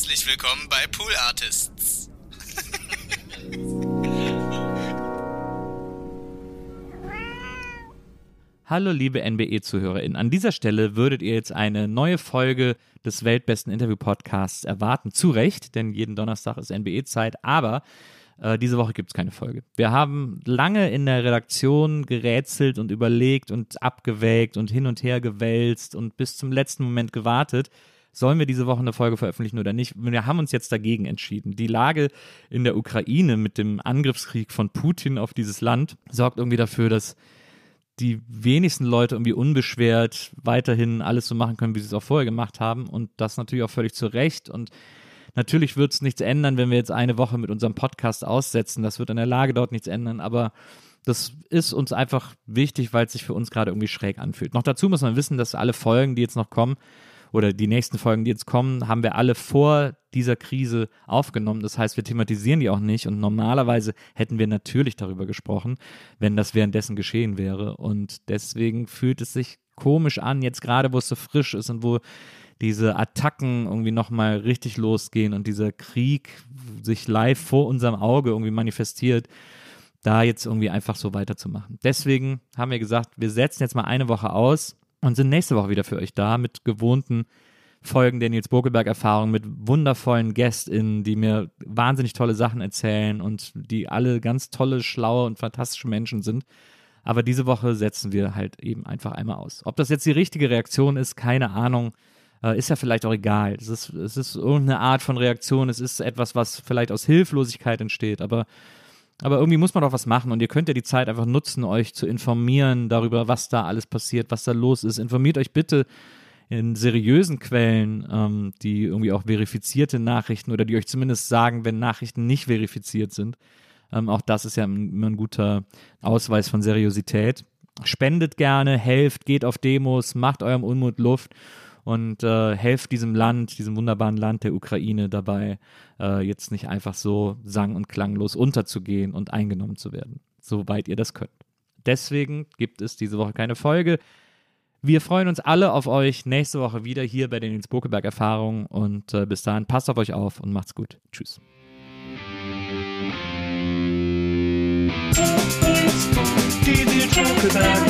Herzlich willkommen bei Pool Artists. Hallo liebe NBE-ZuhörerInnen. An dieser Stelle würdet ihr jetzt eine neue Folge des weltbesten Interview-Podcasts erwarten. Zu Recht, denn jeden Donnerstag ist NBE-Zeit, aber äh, diese Woche gibt es keine Folge. Wir haben lange in der Redaktion gerätselt und überlegt und abgewägt und hin und her gewälzt und bis zum letzten Moment gewartet. Sollen wir diese Woche eine Folge veröffentlichen oder nicht? Wir haben uns jetzt dagegen entschieden. Die Lage in der Ukraine mit dem Angriffskrieg von Putin auf dieses Land sorgt irgendwie dafür, dass die wenigsten Leute irgendwie unbeschwert weiterhin alles so machen können, wie sie es auch vorher gemacht haben. Und das natürlich auch völlig zu Recht. Und natürlich wird es nichts ändern, wenn wir jetzt eine Woche mit unserem Podcast aussetzen. Das wird an der Lage dort nichts ändern. Aber das ist uns einfach wichtig, weil es sich für uns gerade irgendwie schräg anfühlt. Noch dazu muss man wissen, dass alle Folgen, die jetzt noch kommen, oder die nächsten Folgen, die jetzt kommen, haben wir alle vor dieser Krise aufgenommen. Das heißt, wir thematisieren die auch nicht und normalerweise hätten wir natürlich darüber gesprochen, wenn das währenddessen geschehen wäre. Und deswegen fühlt es sich komisch an, jetzt gerade wo es so frisch ist und wo diese Attacken irgendwie nochmal richtig losgehen und dieser Krieg sich live vor unserem Auge irgendwie manifestiert, da jetzt irgendwie einfach so weiterzumachen. Deswegen haben wir gesagt, wir setzen jetzt mal eine Woche aus und sind nächste Woche wieder für euch da mit gewohnten Folgen der Nils Bokelberg-Erfahrung, mit wundervollen GästInnen, die mir wahnsinnig tolle Sachen erzählen und die alle ganz tolle, schlaue und fantastische Menschen sind. Aber diese Woche setzen wir halt eben einfach einmal aus. Ob das jetzt die richtige Reaktion ist, keine Ahnung. Äh, ist ja vielleicht auch egal. Es ist, es ist irgendeine Art von Reaktion. Es ist etwas, was vielleicht aus Hilflosigkeit entsteht. Aber aber irgendwie muss man doch was machen und ihr könnt ja die Zeit einfach nutzen, euch zu informieren darüber, was da alles passiert, was da los ist. Informiert euch bitte in seriösen Quellen, ähm, die irgendwie auch verifizierte Nachrichten oder die euch zumindest sagen, wenn Nachrichten nicht verifiziert sind. Ähm, auch das ist ja immer ein guter Ausweis von Seriosität. Spendet gerne, helft, geht auf Demos, macht eurem Unmut Luft und äh, helft diesem Land, diesem wunderbaren Land der Ukraine dabei, äh, jetzt nicht einfach so sang- und klanglos unterzugehen und eingenommen zu werden, soweit ihr das könnt. Deswegen gibt es diese Woche keine Folge. Wir freuen uns alle auf euch nächste Woche wieder hier bei den Nils Bokeberg Erfahrungen und äh, bis dahin passt auf euch auf und macht's gut. Tschüss. Die Nils Bokeberg Erfahrung.